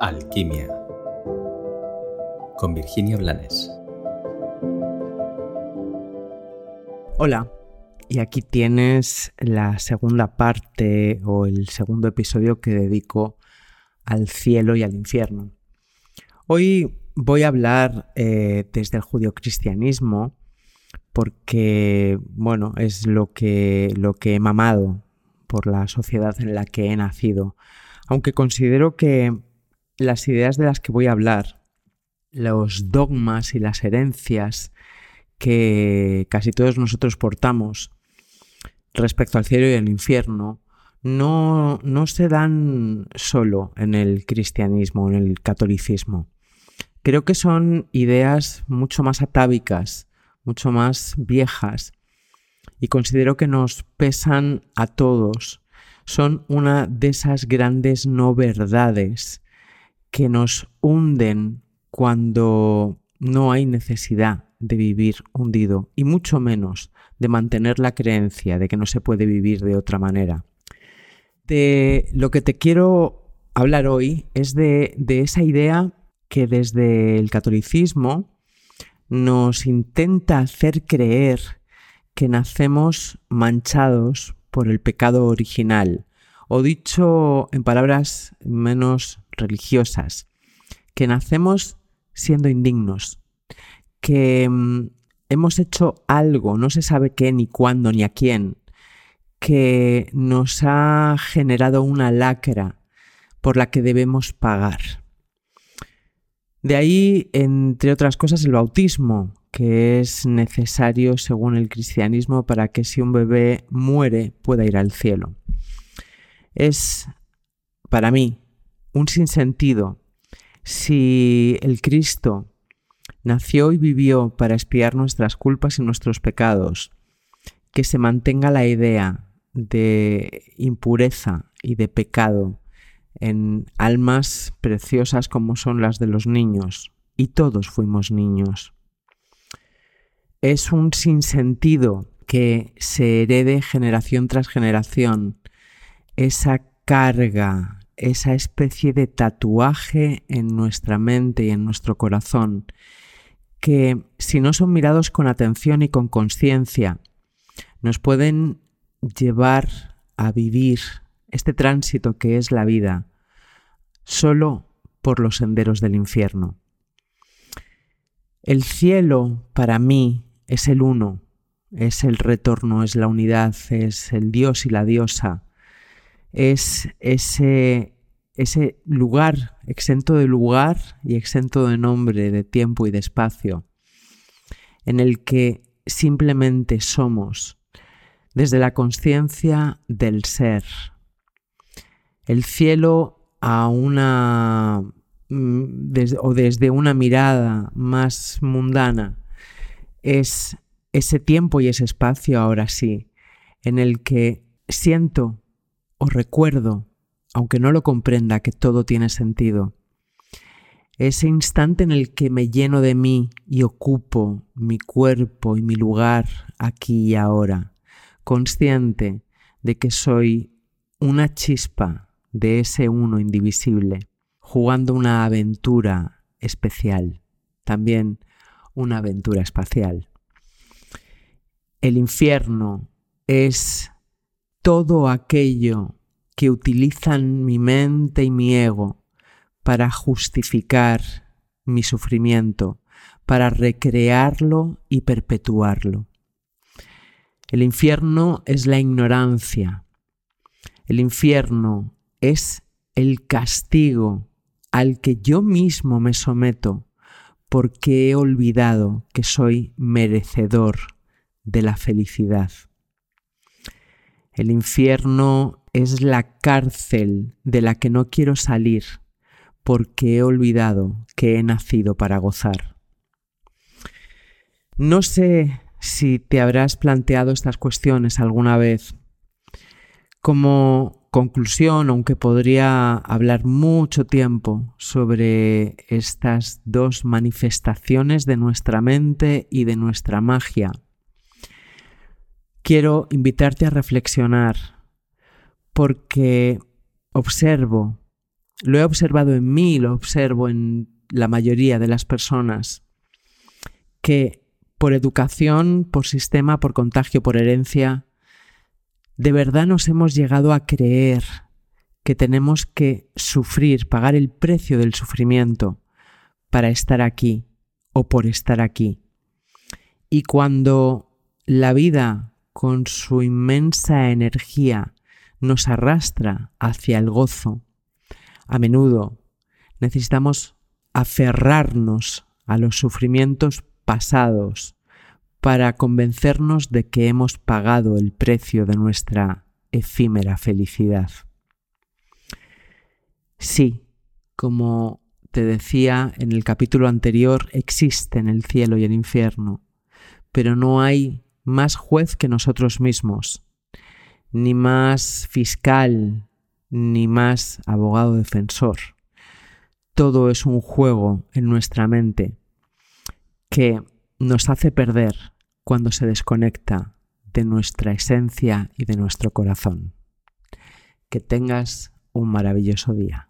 Alquimia con Virginia Blanes. Hola, y aquí tienes la segunda parte o el segundo episodio que dedico al cielo y al infierno. Hoy voy a hablar eh, desde el judio-cristianismo porque, bueno, es lo que, lo que he mamado por la sociedad en la que he nacido. Aunque considero que las ideas de las que voy a hablar, los dogmas y las herencias que casi todos nosotros portamos respecto al cielo y al infierno, no, no se dan solo en el cristianismo, en el catolicismo. Creo que son ideas mucho más atávicas, mucho más viejas, y considero que nos pesan a todos. Son una de esas grandes no verdades que nos hunden cuando no hay necesidad de vivir hundido y mucho menos de mantener la creencia de que no se puede vivir de otra manera. De lo que te quiero hablar hoy es de, de esa idea que desde el catolicismo nos intenta hacer creer que nacemos manchados por el pecado original, o dicho en palabras menos religiosas, que nacemos siendo indignos, que mm, hemos hecho algo, no se sabe qué, ni cuándo, ni a quién, que nos ha generado una lacra por la que debemos pagar. De ahí, entre otras cosas, el bautismo, que es necesario según el cristianismo para que si un bebé muere pueda ir al cielo. Es, para mí, un sinsentido si el Cristo nació y vivió para espiar nuestras culpas y nuestros pecados, que se mantenga la idea de impureza y de pecado en almas preciosas como son las de los niños, y todos fuimos niños. Es un sinsentido que se herede generación tras generación esa carga, esa especie de tatuaje en nuestra mente y en nuestro corazón, que si no son mirados con atención y con conciencia, nos pueden llevar a vivir este tránsito que es la vida solo por los senderos del infierno. El cielo para mí es el uno, es el retorno, es la unidad, es el Dios y la diosa, es ese, ese lugar exento de lugar y exento de nombre, de tiempo y de espacio, en el que simplemente somos desde la conciencia del ser. El cielo a una mm, o desde una mirada más mundana es ese tiempo y ese espacio ahora sí en el que siento o recuerdo, aunque no lo comprenda, que todo tiene sentido. Ese instante en el que me lleno de mí y ocupo mi cuerpo y mi lugar aquí y ahora, consciente de que soy una chispa de ese uno indivisible, jugando una aventura especial, también una aventura espacial. El infierno es todo aquello que utilizan mi mente y mi ego para justificar mi sufrimiento, para recrearlo y perpetuarlo. El infierno es la ignorancia. El infierno es el castigo al que yo mismo me someto porque he olvidado que soy merecedor de la felicidad. El infierno es la cárcel de la que no quiero salir porque he olvidado que he nacido para gozar. No sé si te habrás planteado estas cuestiones alguna vez. Como conclusión, aunque podría hablar mucho tiempo sobre estas dos manifestaciones de nuestra mente y de nuestra magia, quiero invitarte a reflexionar porque observo lo he observado en mí, lo observo en la mayoría de las personas, que por educación, por sistema, por contagio, por herencia, de verdad nos hemos llegado a creer que tenemos que sufrir, pagar el precio del sufrimiento para estar aquí o por estar aquí. Y cuando la vida, con su inmensa energía, nos arrastra hacia el gozo, a menudo necesitamos aferrarnos a los sufrimientos pasados para convencernos de que hemos pagado el precio de nuestra efímera felicidad. Sí, como te decía en el capítulo anterior, existen el cielo y el infierno, pero no hay más juez que nosotros mismos, ni más fiscal, ni más abogado defensor. Todo es un juego en nuestra mente que nos hace perder cuando se desconecta de nuestra esencia y de nuestro corazón. Que tengas un maravilloso día.